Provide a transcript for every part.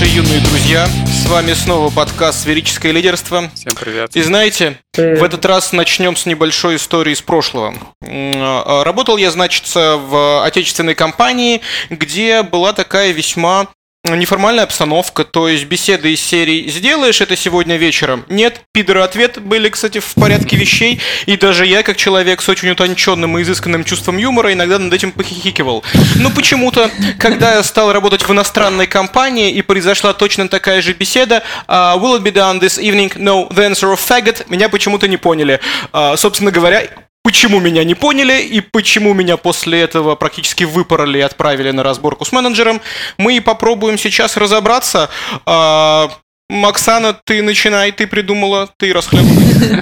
Наши юные друзья. С вами снова подкаст «Сферическое лидерство». Всем привет. И знаете, Привет. в этот раз начнем с небольшой истории из прошлого. А, Работал я, значит, в отечественной компании, где была такая весьма неформальная обстановка, то есть беседы из серии «Сделаешь это сегодня вечером?» Нет, пидоры ответ были, кстати, в порядке вещей, и даже я, как человек с очень утонченным и изысканным чувством юмора, иногда над этим похихикивал. Но почему-то, когда я стал работать в иностранной компании, и произошла точно такая же беседа, а, «Will it be done this evening? No, the answer of faggot», меня почему-то не поняли. А, Собственно говоря, Почему меня не поняли и почему меня после этого практически выпороли и отправили на разборку с менеджером, мы попробуем сейчас разобраться. А, Оксана, ты начинай, ты придумала, ты расхлебывай.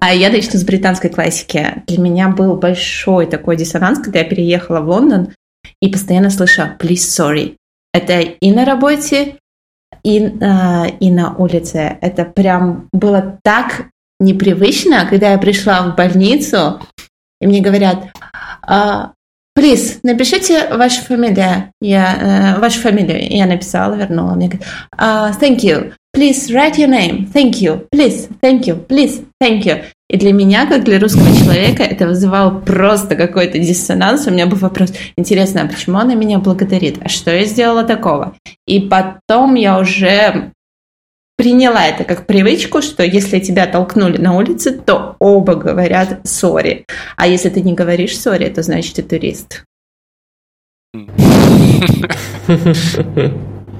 А я начну с британской классики. Для меня был большой такой диссонанс, когда я переехала в Лондон и постоянно слыша «please sorry». Это и на работе, и, э, и на улице. Это прям было так непривычно, когда я пришла в больницу, и мне говорят, «А, Плиз, напишите вашу фамилию. Я, э, вашу фамилию. Я написала, вернула. Мне говорят, «А, thank you. Please write your name. Thank you. Please. Thank you. Please. Thank you. И для меня, как для русского человека, это вызывало просто какой-то диссонанс. У меня был вопрос, интересно, а почему она меня благодарит? А что я сделала такого? И потом я уже приняла это как привычку, что если тебя толкнули на улице, то оба говорят «сори». А если ты не говоришь «сори», то значит ты турист.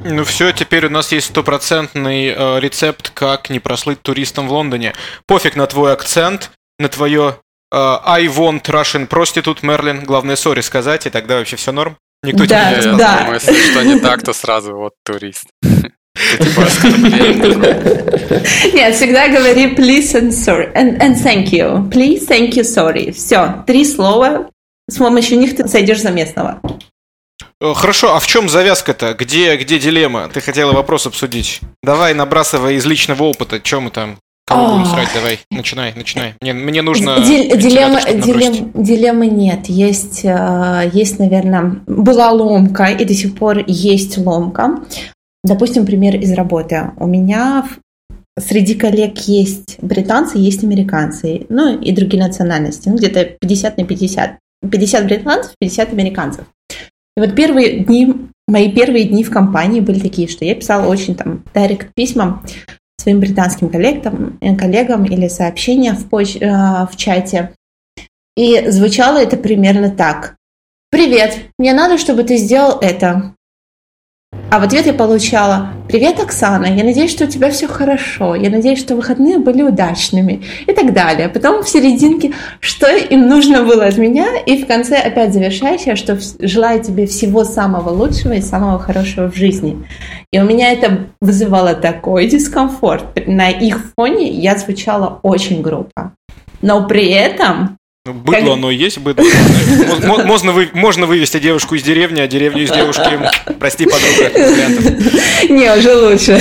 Ну все, теперь у нас есть стопроцентный э, рецепт, как не прослыть туристом в Лондоне. Пофиг на твой акцент, на твое э, I want Russian prostitute, Мерлин. Главное, сори сказать, и тогда вообще все норм. Никто Да, тебя не да. если что не так, то сразу вот турист. Типа. Нет, всегда говори please and sorry. And, and thank you. Please, thank you, sorry. Все, три слова. С помощью них ты сойдешь за местного. Э, Хорошо, а в чем завязка-то? Где, где дилемма? Ты хотела вопрос обсудить. Давай, набрасывай из личного опыта. Чем мы там? Кого будем срать? Давай, начинай, начинай. Мне, мне нужно... Дил- дилемма, дилем- дилеммы нет. Есть, э, есть, наверное, была ломка, и до сих пор есть ломка. Допустим, пример из работы. У меня среди коллег есть британцы, есть американцы, ну и другие национальности. Ну, где-то 50 на 50. 50 британцев, 50 американцев. И вот первые дни, мои первые дни в компании были такие, что я писала очень там директ письма своим британским коллегам, э, коллегам или сообщения в, поч- э, в чате. И звучало это примерно так. «Привет, мне надо, чтобы ты сделал это». А в ответ я получала «Привет, Оксана, я надеюсь, что у тебя все хорошо, я надеюсь, что выходные были удачными» и так далее. Потом в серединке, что им нужно было от меня, и в конце опять завершающее, что желаю тебе всего самого лучшего и самого хорошего в жизни. И у меня это вызывало такой дискомфорт. На их фоне я звучала очень грубо. Но при этом Ну, Быдло Как- оно и есть, быдло. Мо- мо- Можно, вы- можно вывести девушку из деревни, а деревню из девушки... Прости, подруга. Не, уже лучше.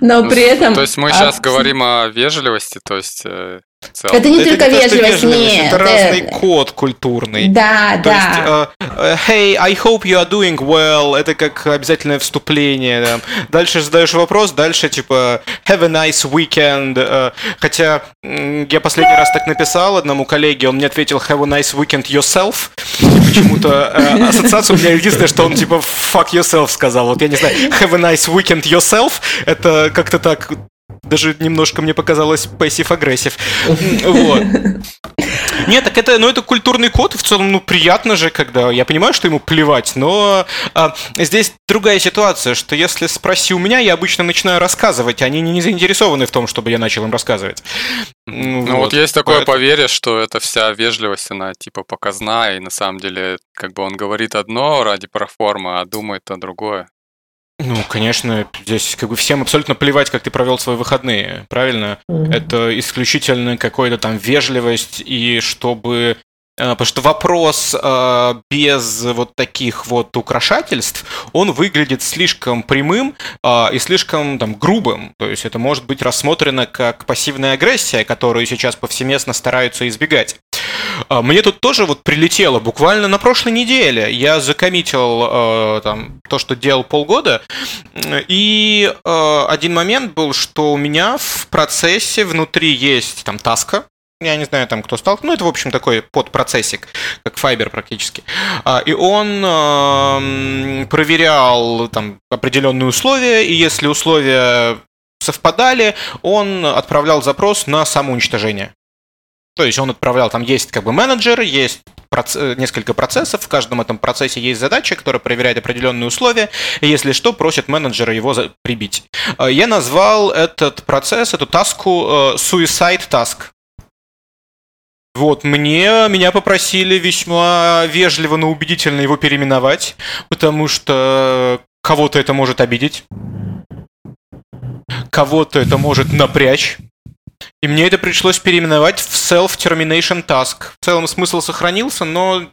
Но Ну, при этом... То есть мы а, сейчас говорим о вежливости, то есть э, целом. Это не Это только то, что вежливость, нет. Это разный э, код культурный. Да, То есть, да. э, э, hey, I hope you are doing well, это как обязательное вступление. да. Дальше задаешь вопрос, дальше типа have a nice weekend. э, Хотя я последний раз так написал одному коллеге, он мне ответил have a nice weekend yourself. И почему-то ассоциация у меня единственное, что он типа fuck yourself сказал. Вот я не знаю, have a nice weekend yourself, это как-то так даже немножко мне показалось passive-aggressive. Вот. Нет, так это, ну, это культурный код, в целом, ну, приятно же, когда, я понимаю, что ему плевать, но а, здесь другая ситуация, что если спроси у меня, я обычно начинаю рассказывать, они не заинтересованы в том, чтобы я начал им рассказывать. Ну вот есть такое поэтому- поверье, что это вся вежливость, она типа показная, и на самом деле как бы он говорит одно ради проформы, а думает то другое. Ну, конечно, здесь как бы всем абсолютно плевать, как ты провел свои выходные, правильно? Это исключительно какая-то там вежливость, и чтобы... э, Потому что вопрос э, без вот таких вот украшательств, он выглядит слишком прямым э, и слишком там грубым. То есть это может быть рассмотрено как пассивная агрессия, которую сейчас повсеместно стараются избегать. А, мне тут тоже вот прилетело буквально на прошлой неделе. Я закоммитил э, там то, что делал полгода, и э, один момент был, что у меня в процессе внутри есть там таска, я не знаю, там кто стал, ну это, в общем, такой подпроцессик, как Fiber практически. А, и он э, проверял там определенные условия, и если условия совпадали, он отправлял запрос на самоуничтожение. То есть он отправлял, там есть как бы менеджер, есть проц- несколько процессов, в каждом этом процессе есть задача, которая проверяет определенные условия, и если что, просит менеджера его за- прибить. А, я назвал этот процесс, эту таску э, Suicide Task. Вот, мне, меня попросили весьма вежливо, но убедительно его переименовать, потому что кого-то это может обидеть, кого-то это может напрячь, и мне это пришлось переименовать в Self-Termination Task. В целом смысл сохранился, но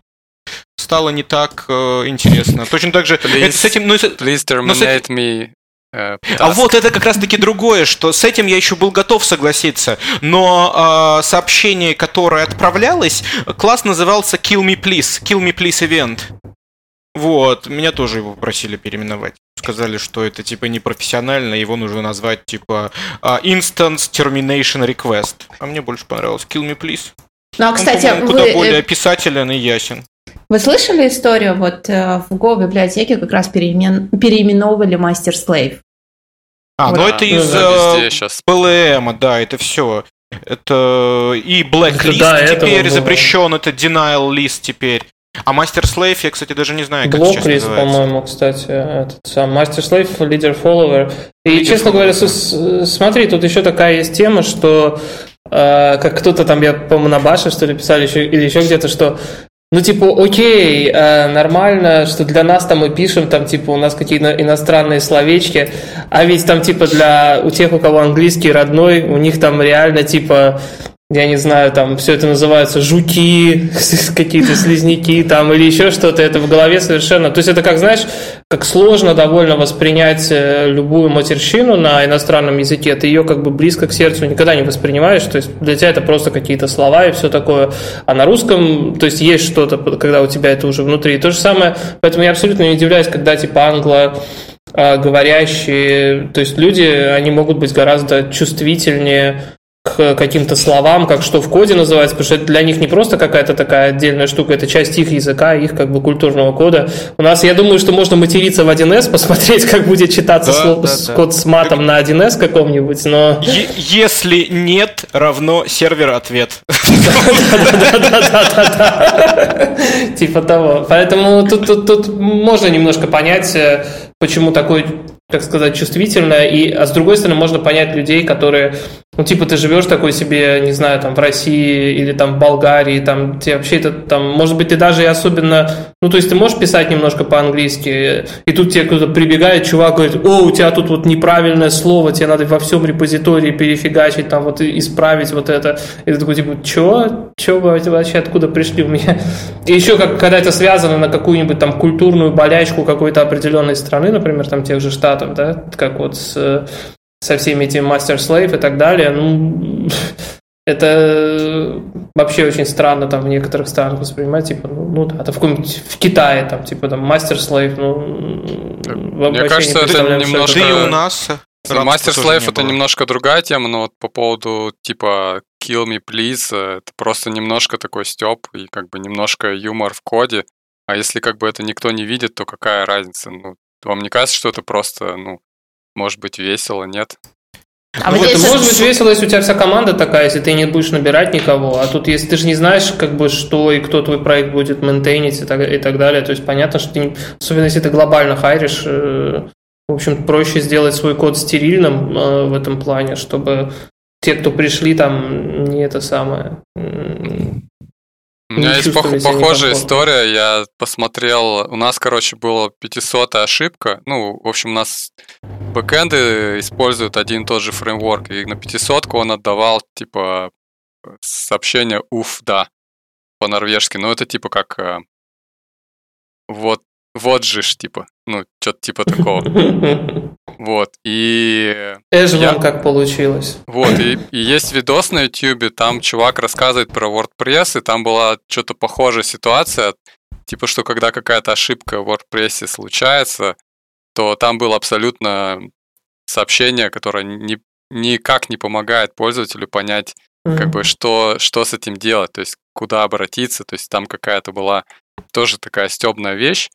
стало не так э, интересно. Точно так же... Please, это с этим, ну, please terminate me а вот это как раз-таки другое, что с этим я еще был готов согласиться, но э, сообщение, которое отправлялось, класс назывался Kill Me Please, Kill Me Please Event. Вот, меня тоже его попросили переименовать. Сказали, что это типа непрофессионально, его нужно назвать типа uh, Instance Termination Request. А мне больше понравилось Kill Me Please. Ну, а, кстати, Он, куда вы... более описателен и ясен. Вы слышали историю? Вот в Go библиотеке как раз переимен... переименовывали Master Slave. А, вот. ну это из э, PLM, да, это все. Это и Blacklist да, теперь запрещен, это Denial List теперь. А Master Slave, я, кстати, даже не знаю, как сейчас по-моему, кстати, этот сам. Master Slave, Leader Follower. И, честно говоря, с, смотри, тут еще такая есть тема, что э, как кто-то там, я, по-моему, на Баше, что ли, писали еще, или еще где-то, что ну, типа, окей, э, нормально, что для нас там мы пишем, там, типа, у нас какие-то иностранные словечки, а ведь там, типа, для у тех, у кого английский родной, у них там реально, типа, я не знаю, там все это называется жуки, какие-то слизняки там или еще что-то, это в голове совершенно... То есть это как, знаешь, как сложно довольно воспринять э, любую матерщину на иностранном языке, ты ее как бы близко к сердцу никогда не воспринимаешь, то есть для тебя это просто какие-то слова и все такое. А на русском, то есть есть что-то, когда у тебя это уже внутри. То же самое, поэтому я абсолютно не удивляюсь, когда типа англо э, говорящие, то есть люди, они могут быть гораздо чувствительнее к каким-то словам, как что в коде называется, потому что это для них не просто какая-то такая отдельная штука, это часть их языка, их как бы культурного кода. У нас, я думаю, что можно материться в 1С, посмотреть, как будет читаться да, слов, да, да. код с матом на 1С каком-нибудь, но... Е- если нет, равно сервер ответ. Типа того. Поэтому тут можно немножко понять, э, почему такой как сказать, чувствительно, и, а с другой стороны, можно понять людей, которые, ну, типа, ты живешь такой себе, не знаю, там, в России или там в Болгарии, там, тебе вообще это, там, может быть, ты даже и особенно, ну, то есть ты можешь писать немножко по-английски, и тут тебе кто-то прибегает, чувак говорит, о, у тебя тут вот неправильное слово, тебе надо во всем репозитории перефигачить, там, вот, исправить вот это, и ты такой, типа, чё? Чё вы вообще откуда пришли у меня? И еще, как, когда это связано на какую-нибудь там культурную болячку какой-то определенной страны, например, там, тех же Штатов, да, как вот с, со всеми этими мастер-слейв и так далее, ну, это вообще очень странно там в некоторых странах воспринимать, типа, ну, ну да, это в каком-нибудь в Китае, там, типа, там, мастер-слейв, ну, Мне кажется, это немножко... Да и у нас Мастер Слейв это немножко другая тема, но вот по поводу типа Kill Me Please, это просто немножко такой степ и как бы немножко юмор в коде. А если как бы это никто не видит, то какая разница? Ну, вам не кажется, что это просто, ну, может быть весело, нет? А ну, вот, здесь... может быть весело, если у тебя вся команда такая, если ты не будешь набирать никого, а тут если ты же не знаешь, как бы, что и кто твой проект будет мейнтейнить и так, и так далее, то есть понятно, что ты, особенно если ты глобально хайришь, э, в общем, проще сделать свой код стерильным э, в этом плане, чтобы те, кто пришли, там не это самое, у меня есть пох- похожая история. Я посмотрел, у нас, короче, была 500 ошибка. Ну, в общем, у нас бэкэнды используют один и тот же фреймворк. И на 500 он отдавал, типа, сообщение «уф, да» по-норвежски. Ну, это типа как э, вот, вот же ж, типа, ну, что-то типа такого. Вот, и... Эжман я... как получилось. Вот, и, и есть видос на YouTube, там чувак рассказывает про WordPress, и там была что-то похожая ситуация, типа, что когда какая-то ошибка в WordPress случается, то там было абсолютно сообщение, которое не, никак не помогает пользователю понять, mm-hmm. как бы, что, что с этим делать, то есть куда обратиться, то есть там какая-то была тоже такая стебная вещь.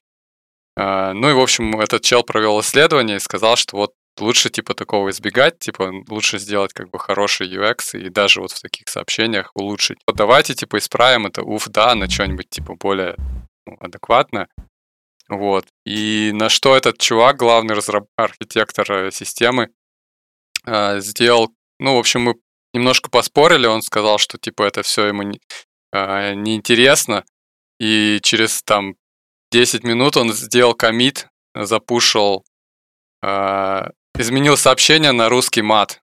А, ну и, в общем, этот чел провел исследование и сказал, что вот лучше типа такого избегать, типа лучше сделать как бы хороший UX и даже вот в таких сообщениях улучшить. Вот давайте типа исправим это уф, да, на что-нибудь типа более ну, адекватно. Вот. И на что этот чувак, главный разраб- архитектор э, системы, э, сделал, ну, в общем, мы немножко поспорили, он сказал, что типа это все ему не, э, неинтересно, и через там 10 минут он сделал комит, запушил, э, изменил сообщение на русский мат.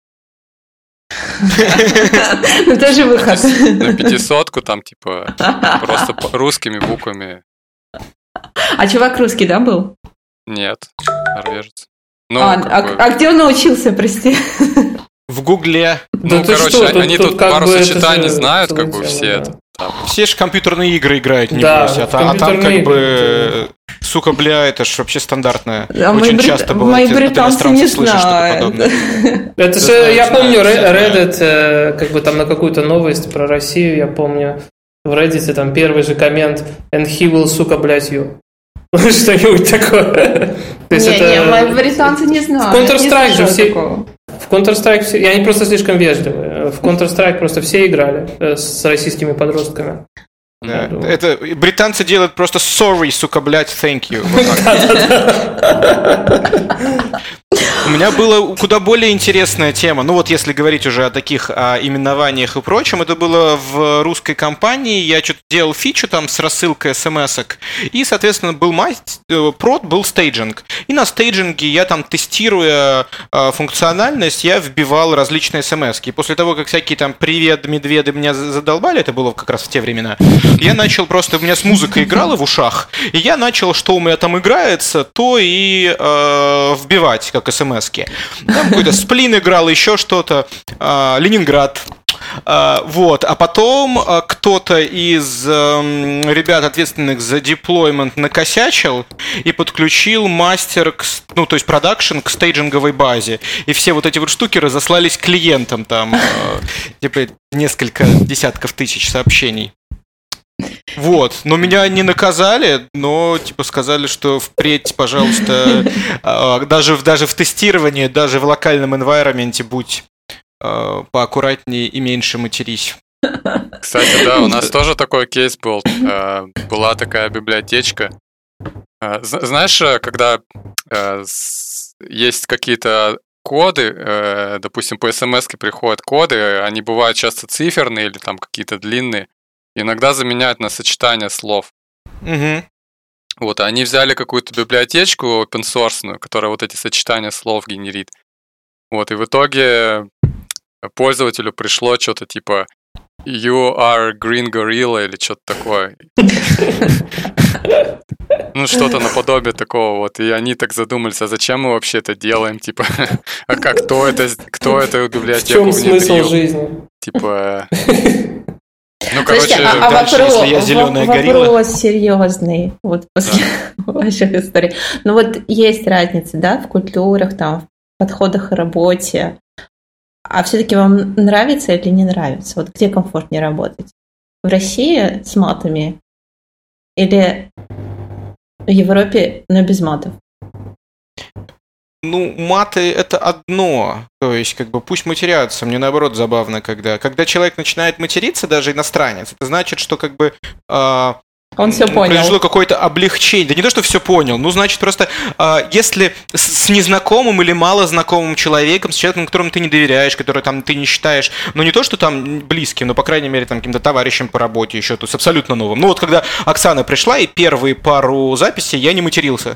Ну, тоже выход. На пятисотку там, типа, просто русскими буквами. А чувак русский, да, был? Нет, норвежец. Ну, а, а, а где он научился, прости? В Гугле. Ну, короче, что, они тут, тут пару сочетаний знают, как бы все это. Все же компьютерные игры играют, не да, бросят. А, а там как игры, бы, да. сука, бля, это ж вообще стандартное. А Очень мои часто бывает. Мои британцы не знают. Это же, я помню, Reddit, э, как бы там на какую-то новость про Россию, я помню, в Reddit там первый же коммент «And he will, сука, блядь, you». Что-нибудь такое. То есть не, это... не, мои британцы не знают. В Counter-Strike же все... В Counter-Strike все... И они просто слишком вежливые. В Counter-Strike просто все играли э, с российскими подростками. Да, это британцы делают просто sorry, сука, блядь, thank you. У меня была куда более интересная тема. Ну вот если говорить уже о таких о именованиях и прочем, это было в русской компании. Я что-то делал фичу там с рассылкой смс -ок, И, соответственно, был мать, э, прод, был стейджинг. И на стейджинге я там, тестируя э, функциональность, я вбивал различные смс -ки. После того, как всякие там «Привет, медведы» меня задолбали, это было как раз в те времена, я начал просто, у меня с музыкой играла в ушах, и я начал, что у меня там играется, то и э, вбивать, как смс -ки. Там какой-то сплин играл, еще что-то, э, Ленинград, Uh, вот, а потом uh, кто-то из uh, ребят, ответственных за деплоймент, накосячил и подключил мастер, к, ну, то есть продакшн к стейджинговой базе. И все вот эти вот штуки разослались клиентам, там, типа, несколько десятков тысяч сообщений. Вот, но меня не наказали, но типа сказали, что впредь, пожалуйста, а, даже, даже в тестировании, даже в локальном environment будь а, поаккуратнее и меньше матерись. Кстати, да, у нас тоже такой кейс был. А, была такая библиотечка. Знаешь, когда есть какие-то коды, допустим, по смс приходят коды, они бывают часто циферные или там какие-то длинные. Иногда заменяют на сочетание слов. Угу. Вот, они взяли какую-то библиотечку open source, которая вот эти сочетания слов генерит. Вот, и в итоге пользователю пришло что-то типа You are green gorilla или что-то такое. Ну, что-то наподобие такого вот. И они так задумались, а зачем мы вообще это делаем? Типа, а как кто это, кто это библиотеку В чем смысл жизни? Типа, ну, короче, Слушайте, а, а дальше, вопрос, если я зеленая вопрос горилла... Вопрос серьезный, вот после да. ваших историй. Ну вот есть разница, да, в культурах, там, в подходах к работе. А все-таки вам нравится или не нравится? Вот где комфортнее работать? В России с матами или в Европе, но без матов? Ну, маты это одно. То есть, как бы пусть матерятся. Мне наоборот забавно, когда. Когда человек начинает материться, даже иностранец, это значит, что как бы. Э, он все понял. Произошло какое-то облегчение. Да не то, что все понял. Ну, значит, просто э, если с, с незнакомым или мало знакомым человеком, с человеком, которому ты не доверяешь, который там ты не считаешь, ну не то, что там близким, но, по крайней мере, там каким-то товарищем по работе еще, то есть абсолютно новым. Ну, вот когда Оксана пришла, и первые пару записей я не матерился.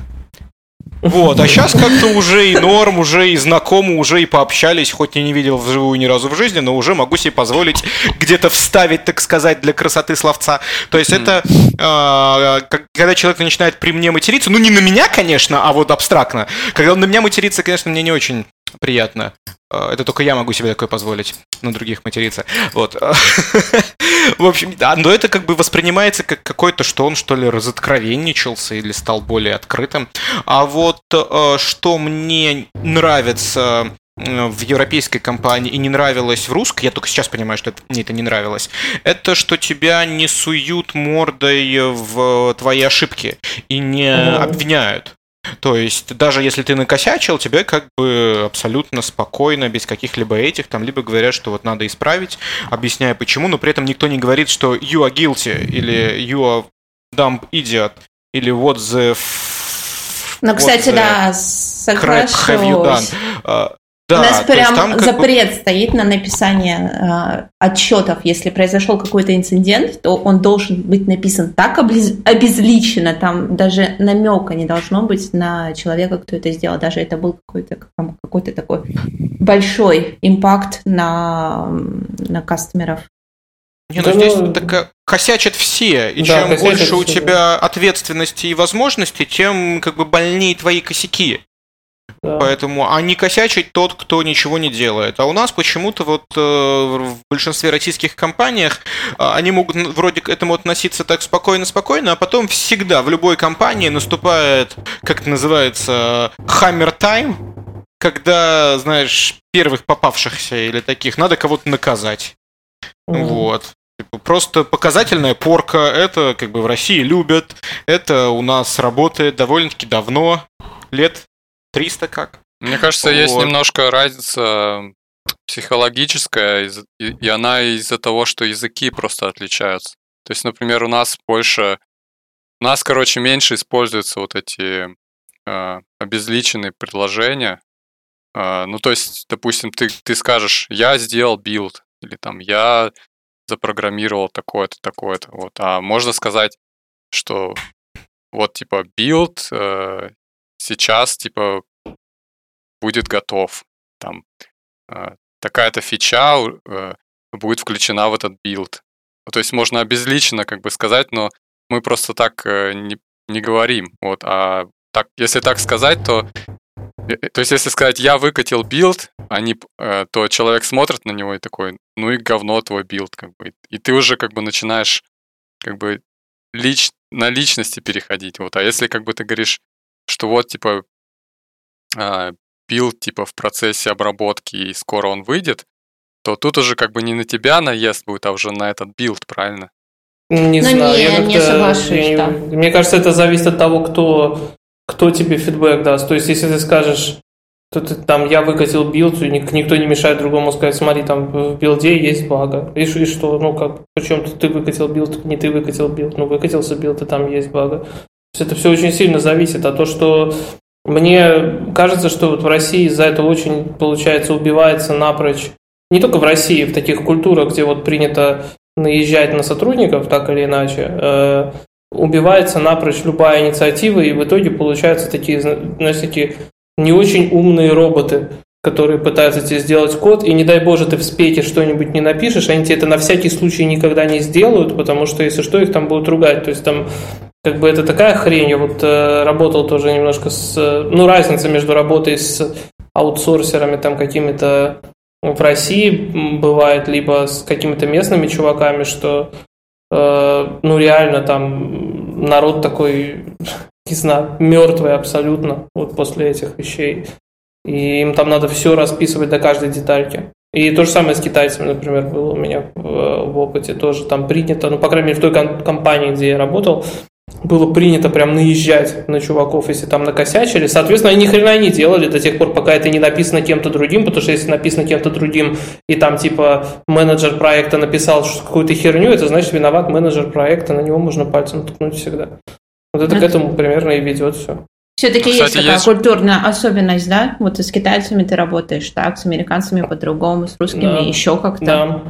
Вот, а сейчас как-то уже и норм, уже и знакомы, уже и пообщались, хоть я не видел вживую ни разу в жизни, но уже могу себе позволить где-то вставить, так сказать, для красоты словца. То есть это, э, когда человек начинает при мне материться, ну не на меня, конечно, а вот абстрактно. Когда он на меня матерится, конечно, мне не очень приятно. Э, это только я могу себе такое позволить, на других материться. Вот. В общем, да, но это как бы воспринимается как какой-то, что он что ли разоткровенничался или стал более открытым. А вот э, что мне нравится э, в европейской компании и не нравилось в русской, я только сейчас понимаю, что это, мне это не нравилось, это что тебя не суют мордой в твои ошибки и не обвиняют. То есть, даже если ты накосячил, тебе как бы абсолютно спокойно, без каких-либо этих, там, либо говорят, что вот надо исправить, объясняя почему, но при этом никто не говорит, что you are guilty, или you are dumb idiot, или what the... Ну, кстати, да, соглашусь. Да, У нас прям там запрет бы... стоит на написание э, отчетов. Если произошел какой-то инцидент, то он должен быть написан так облиз... обезличенно, там даже намека не должно быть на человека, кто это сделал. Даже это был какой-то какой такой большой импакт на, на кастомеров. Не, ну здесь ну... так косячат все, и да, чем больше все, у тебя да. ответственности и возможностей, тем как бы больнее твои косяки. Да. Поэтому, а не косячить тот, кто ничего не делает. А у нас почему-то вот э, в большинстве российских компаниях э, они могут вроде к этому относиться так спокойно-спокойно, а потом всегда в любой компании наступает, как это называется, hammer time, когда, знаешь, первых попавшихся или таких надо кого-то наказать. Mm-hmm. Вот. Типа, просто показательная порка, это как бы в России любят, это у нас работает довольно-таки давно, лет 300 как. Мне кажется, вот. есть немножко разница психологическая, и она из-за того, что языки просто отличаются. То есть, например, у нас больше, у нас, короче, меньше используются вот эти э, обезличенные предложения. Э, ну, то есть, допустим, ты, ты скажешь, я сделал build, или там, я запрограммировал такое-то, такое-то. Вот. А можно сказать, что вот, типа, build э, сейчас, типа, будет готов. Там э, такая-то фича э, будет включена в этот build. Ну, то есть можно обезличенно как бы сказать, но мы просто так э, не, не говорим. Вот, а так, если так сказать, то э, э, то есть, если сказать, я выкатил build, они, э, то человек смотрит на него и такой, ну и говно твой build, как бы. И ты уже как бы начинаешь как бы лич, на личности переходить. Вот. А если как бы ты говоришь, что вот, типа, а, build, типа, в процессе обработки, и скоро он выйдет, то тут уже как бы не на тебя наезд будет, а уже на этот build, правильно? Не ну, знаю, не, я не соглашусь, я, да. Мне кажется, это зависит от того, кто, кто тебе фидбэк даст. То есть, если ты скажешь, то ты, там я выкатил build, и никто не мешает другому сказать, смотри, там в билде есть бага. И, и что, ну как, причем ты выкатил build, не ты выкатил build, ну выкатился build, и там есть это все очень сильно зависит. А то, что мне кажется, что вот в России из-за этого очень, получается, убивается напрочь. Не только в России, в таких культурах, где вот принято наезжать на сотрудников, так или иначе, э, убивается напрочь любая инициатива, и в итоге получаются такие, знаешь, такие не очень умные роботы, которые пытаются тебе сделать код, и не дай боже ты в спеке что-нибудь не напишешь, они тебе это на всякий случай никогда не сделают, потому что если что, их там будут ругать. То есть там как бы это такая хрень. Я вот э, работал тоже немножко с... Ну, разница между работой с аутсорсерами там какими-то в России бывает, либо с какими-то местными чуваками, что э, ну реально там народ такой, не знаю, мертвый абсолютно вот после этих вещей. И им там надо все расписывать до каждой детальки. И то же самое с китайцами, например, было у меня в, в опыте. Тоже там принято, ну, по крайней мере, в той компании, где я работал, было принято прям наезжать на чуваков, если там накосячили. Соответственно, они ни хрена не делали до тех пор, пока это не написано кем-то другим, потому что если написано кем-то другим, и там типа менеджер проекта написал какую-то херню, это значит виноват менеджер проекта, на него можно пальцем ткнуть всегда. Вот это к этому примерно и ведет все. Все-таки есть такая есть... культурная особенность, да? Вот с китайцами ты работаешь так, с американцами по-другому, с русскими да. еще как-то. Да.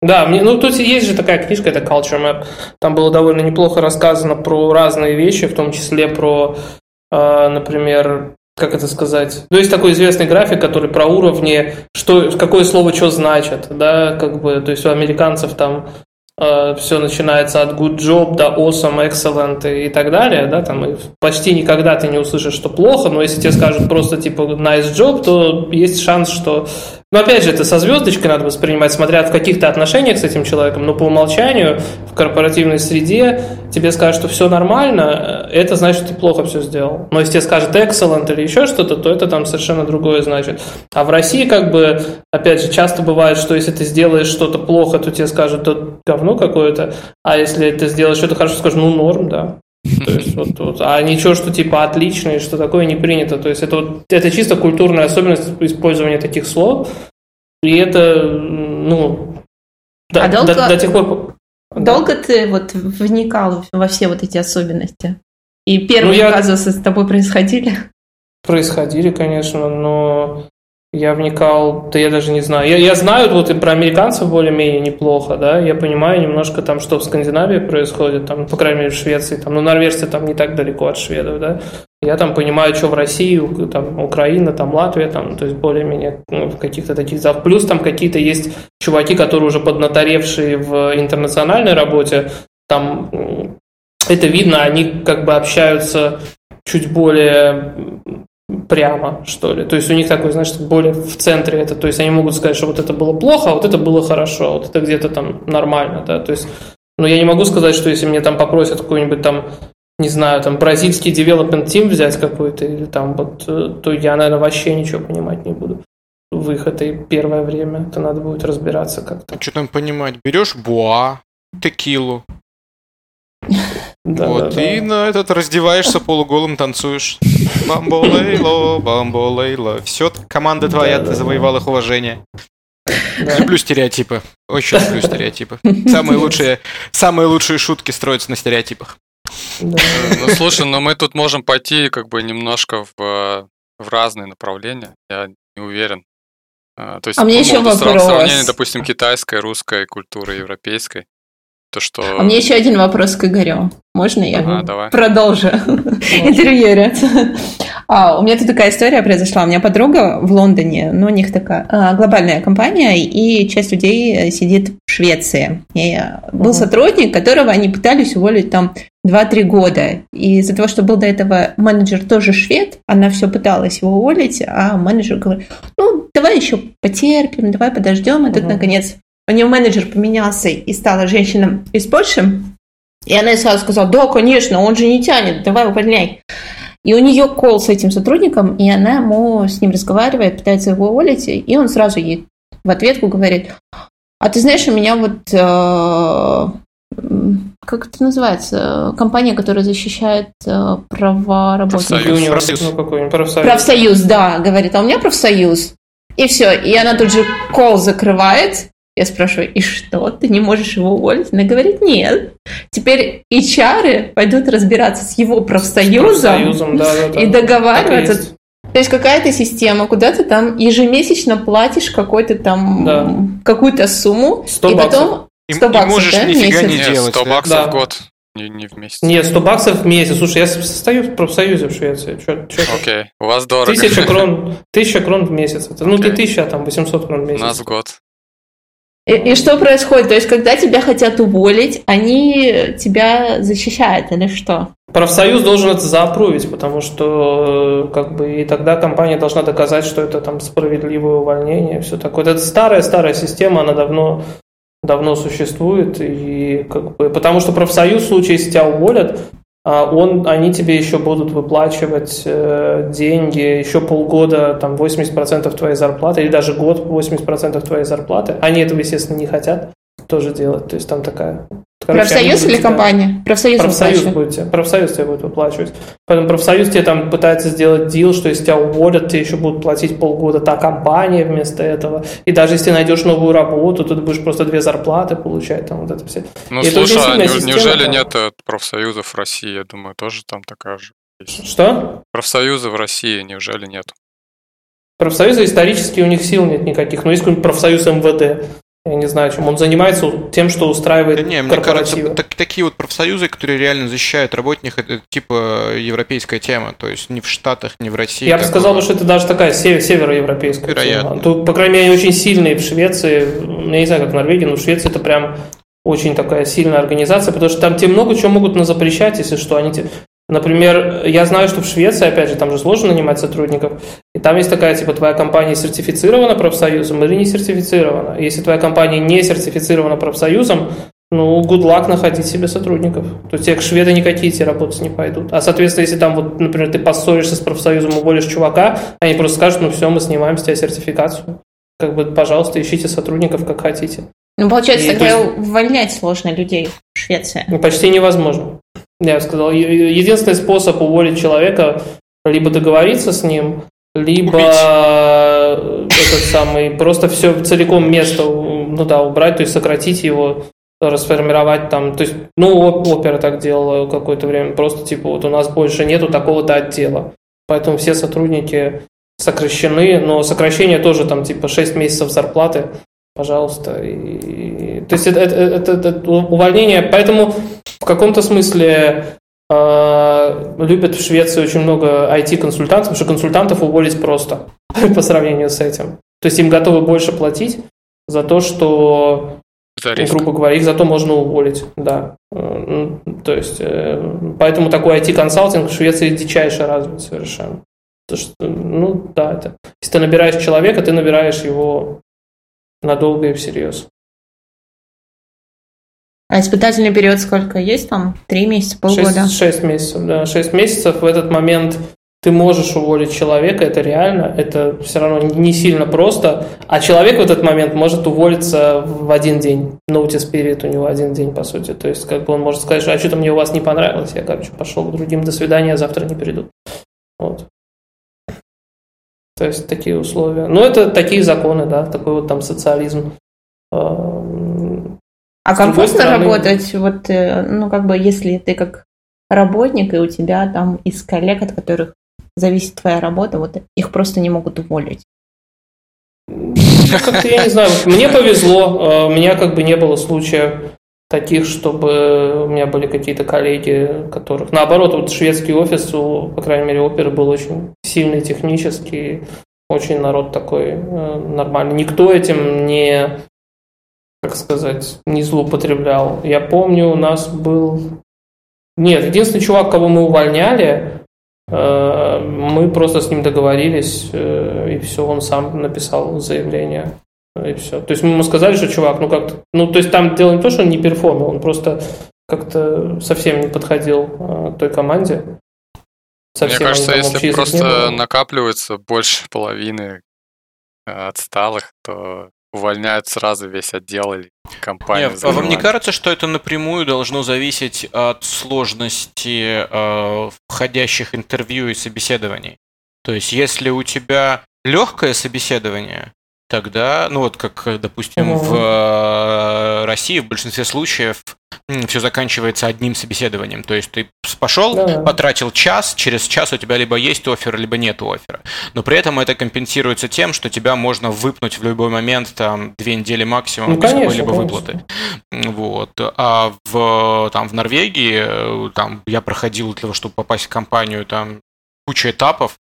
Да, мне, ну тут есть же такая книжка, это Culture Map. Там было довольно неплохо рассказано про разные вещи, в том числе про например, как это сказать? Ну, есть такой известный график, который про уровни, что, какое слово что значит, да, как бы, то есть у американцев там э, все начинается от good job до awesome, excellent и, и так далее, да, там и почти никогда ты не услышишь, что плохо, но если тебе скажут просто типа nice job, то есть шанс, что но опять же, это со звездочкой надо воспринимать, смотря в каких-то отношениях с этим человеком, но по умолчанию в корпоративной среде тебе скажут, что все нормально, это значит, что ты плохо все сделал. Но если тебе скажут excellent или еще что-то, то это там совершенно другое значит. А в России, как бы, опять же, часто бывает, что если ты сделаешь что-то плохо, то тебе скажут, это говно какое-то, а если ты сделаешь что-то хорошо, скажут, ну, норм, да. То есть, вот, вот, а ничего, что типа отлично и что такое не принято. То есть это, вот, это чисто культурная особенность использования таких слов. И это, ну, до, а долго, до, до тех пор... Долго да. ты вот вникал во все вот эти особенности? И первые ну, я... казусы с тобой происходили? Происходили, конечно, но я вникал, да я даже не знаю. Я, я знаю вот и про американцев более-менее неплохо, да, я понимаю немножко там, что в Скандинавии происходит, там, по крайней мере, в Швеции, там, ну, норвежцы там не так далеко от шведов, да. Я там понимаю, что в России, там, Украина, там, Латвия, там, то есть более-менее ну, в каких-то таких залах. Плюс там какие-то есть чуваки, которые уже поднаторевшие в интернациональной работе, там, это видно, они как бы общаются чуть более прямо, что ли. То есть у них такой, значит, более в центре это. То есть они могут сказать, что вот это было плохо, а вот это было хорошо, а вот это где-то там нормально, да. То есть, но я не могу сказать, что если мне там попросят какой-нибудь там, не знаю, там бразильский development team взять какой-то, или там вот, э, то я, наверное, вообще ничего понимать не буду в их это первое время. Это надо будет разбираться как-то. А что там понимать? Берешь буа, текилу, да, вот, да, и да. на этот раздеваешься полуголым, танцуешь. Бамболейло, бамболейло. Все, команда твоя, да, ты завоевал их уважение. Да. Люблю стереотипы. Очень люблю стереотипы. Самые лучшие, самые лучшие шутки строятся на стереотипах. Да. Ну слушай, но мы тут можем пойти как бы немножко в, в разные направления. Я не уверен. А, то есть, а мне еще вопрос. Сравнение, допустим, китайской, русской культуры, европейской. То, что... А мне еще один вопрос к Игорю. Можно я ага, давай. продолжу интервьюировать? А, у меня тут такая история произошла. У меня подруга в Лондоне, ну, у них такая а, глобальная компания, и часть людей сидит в Швеции. И был сотрудник, которого они пытались уволить там 2-3 года. И из-за того, что был до этого менеджер тоже швед, она все пыталась его уволить, а менеджер говорит, ну, давай еще потерпим, давай подождем. И тут, uh наконец, у нее менеджер поменялся и стала женщина из Польши, и она сразу сказала, да, конечно, он же не тянет, давай увольняй. И у нее кол с этим сотрудником, и она ему с ним разговаривает, пытается его уволить, и он сразу ей в ответку говорит, а ты знаешь, у меня вот, э, как это называется, компания, которая защищает э, права работников. Профсоюз. Профсоюз. профсоюз. профсоюз, да, говорит, а у меня профсоюз. И все, и она тут же кол закрывает, я спрашиваю, и что, ты не можешь его уволить? Она говорит, нет. Теперь HR пойдут разбираться с его профсоюзом, профсоюзом да, да, да. и договариваться. Есть. То есть какая-то система, куда ты там ежемесячно платишь какой-то там да. какую-то сумму, 100 и потом 100 баксов, и можешь да, нифига месяц? не делать. 100 баксов да. в год. Не, не в месяц. Нет, 100 баксов в месяц. Слушай, я состою в профсоюзе в Швеции. Чё, чё Окей, okay. у вас дорого. Тысяча крон, тысяча крон в месяц. Это, okay. Ну, не тысяча, а там 800 крон в месяц. У нас в год. И, и что происходит? То есть, когда тебя хотят уволить, они тебя защищают или что? Профсоюз должен это заапрувить, потому что э, как бы и тогда компания должна доказать, что это там справедливое увольнение, все такое. Это старая-старая система, она давно давно существует, и как бы, потому что профсоюз в случае, если тебя уволят, он, они тебе еще будут выплачивать э, деньги еще полгода, там 80% твоей зарплаты, или даже год 80% твоей зарплаты. Они этого, естественно, не хотят тоже делать. То есть там такая Короче, профсоюз или компания? Профсоюз, профсоюз, будет тебе, профсоюз тебе будет выплачивать. Поэтому профсоюз тебе там пытается сделать дил, что если тебя уволят, тебе еще будут платить полгода та компания вместо этого. И даже если найдешь новую работу, то ты будешь просто две зарплаты получать. Там вот это все. Ну, и слушай, а не, система, неужели там... нет э, профсоюзов в России? Я думаю, тоже там такая же есть. Что? Профсоюзы в России неужели нет? Профсоюзы исторически у них сил нет никаких. Но есть какой-нибудь профсоюз МВД. Я не знаю, чем. Он занимается тем, что устраивает да не, мне кажется, так, такие вот профсоюзы, которые реально защищают работников, это типа европейская тема. То есть ни в Штатах, ни в России. Я бы сказал, что это даже такая североевропейская Вероятно. тема. Тут, по крайней мере, очень сильные в Швеции. Я не знаю, как в Норвегии, но в Швеции это прям очень такая сильная организация, потому что там тебе много чего могут запрещать, если что. Они тебе... Например, я знаю, что в Швеции, опять же, там же сложно нанимать сотрудников, и там есть такая, типа, твоя компания сертифицирована профсоюзом или не сертифицирована. Если твоя компания не сертифицирована профсоюзом, ну, good luck находить себе сотрудников. То есть тебе шведы никакие тебе работать не пойдут. А, соответственно, если там, вот, например, ты поссоришься с профсоюзом, уволишь чувака, они просто скажут, ну все, мы снимаем с тебя сертификацию. Как бы, пожалуйста, ищите сотрудников, как хотите. Ну, получается, и, тогда есть... увольнять сложно людей в Швеции. Ну, почти невозможно. Я сказал, единственный способ уволить человека либо договориться с ним, либо Убить. этот самый просто все целиком место, ну да, убрать, то есть сократить его, расформировать там, то есть, ну, опера так делала какое-то время, просто типа вот у нас больше нету такого-то отдела, поэтому все сотрудники сокращены, но сокращение тоже там типа 6 месяцев зарплаты, пожалуйста. И, то есть это, это, это, это увольнение, поэтому в каком-то смысле э, любят в Швеции очень много IT-консультантов, потому что консультантов уволить просто по сравнению с этим. То есть им готовы больше платить за то, что, за грубо говоря, их зато можно уволить, да. Э, то есть, э, поэтому такой IT-консалтинг в Швеции дичайше развит совершенно. Потому что, ну да, это, если ты набираешь человека, ты набираешь его надолго и всерьез. А испытательный период сколько есть там? Три месяца, полгода? Шесть, шесть месяцев, да. Шесть месяцев в этот момент ты можешь уволить человека, это реально, это все равно не сильно просто, а человек в этот момент может уволиться в один день. Notice period у него один день, по сути. То есть, как бы он может сказать, а что-то мне у вас не понравилось, я, короче, пошел к другим, до свидания, завтра не приду. Вот. То есть такие условия. Ну, это такие законы, да, такой вот там социализм. А комфортно стороны... работать, вот, э, ну, как бы, если ты как работник, и у тебя там из коллег, от которых зависит твоя работа, вот их просто не могут уволить. Ну, как-то я не знаю, мне повезло, у меня как бы не было случая таких, чтобы у меня были какие-то коллеги, которых... Наоборот, вот шведский офис, у, по крайней мере, оперы был очень сильный технический, очень народ такой э, нормальный. Никто этим не, как сказать, не злоупотреблял. Я помню, у нас был... Нет, единственный чувак, кого мы увольняли, э, мы просто с ним договорились, э, и все, он сам написал заявление. И все. То есть мы ему сказали, что чувак, ну как ну то есть там дело не то, что он не перформил, он просто как-то совсем не подходил э, той команде. Совсем Мне кажется, если просто накапливается больше половины отсталых, то увольняют сразу весь отдел или компанию. Нет, а вам не кажется, что это напрямую должно зависеть от сложности э, входящих интервью и собеседований? То есть, если у тебя легкое собеседование, тогда, ну вот как, допустим, в э, России в большинстве случаев все заканчивается одним собеседованием. То есть ты пошел, да. потратил час, через час у тебя либо есть офер, либо нет оффера. Но при этом это компенсируется тем, что тебя можно выпнуть в любой момент, там, две недели максимум, ну, без какой-либо выплаты. Вот. А в, там, в Норвегии, там, я проходил для того, чтобы попасть в компанию, там, куча этапов,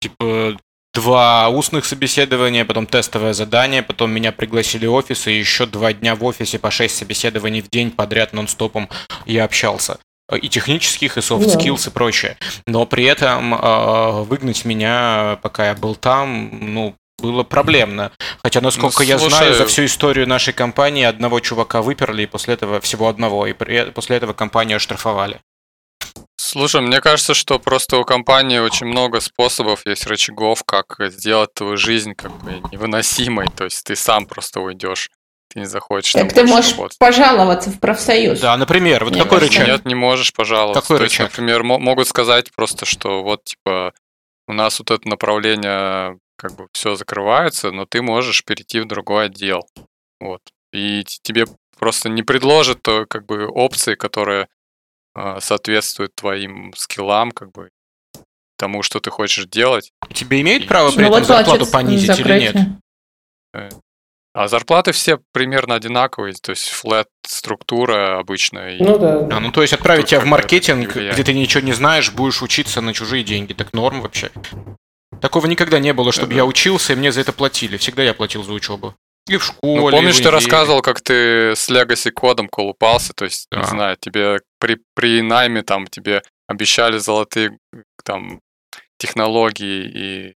типа два устных собеседования, потом тестовое задание, потом меня пригласили в офис, и еще два дня в офисе по шесть собеседований в день подряд нон-стопом я общался. И технических, и soft skills, yeah. и прочее. Но при этом э, выгнать меня, пока я был там, ну, было проблемно. Хотя, насколько ну, я знаю, за всю историю нашей компании одного чувака выперли, и после этого всего одного, и после этого компанию оштрафовали. Слушай, мне кажется, что просто у компании очень много способов, есть рычагов, как сделать твою жизнь как бы невыносимой. То есть ты сам просто уйдешь. Ты не захочешь так ты можешь работать. пожаловаться в профсоюз. Да, например, вот какой рычаг? Нет, не можешь пожаловаться. Какой То рычаг? Есть, например, могут сказать просто, что вот, типа, у нас вот это направление как бы все закрывается, но ты можешь перейти в другой отдел. Вот. И тебе просто не предложат то, как бы опции, которые соответствует твоим скиллам, как бы тому, что ты хочешь делать. Тебе имеют право при ну, этом вот зарплату понизить или нет? Э, А зарплаты все примерно одинаковые, то есть флет структура обычная. Ну да. А, ну то есть отправить тебя в маркетинг, где ты ничего не знаешь, будешь учиться на чужие деньги, так норм вообще. Такого никогда не было, чтобы да. я учился и мне за это платили. Всегда я платил за учебу. И в школе. Ну, помнишь, ты рассказывал, как ты с Legacy кодом колупался, то есть, да. не знаю, тебе при, при найме там тебе обещали золотые там технологии и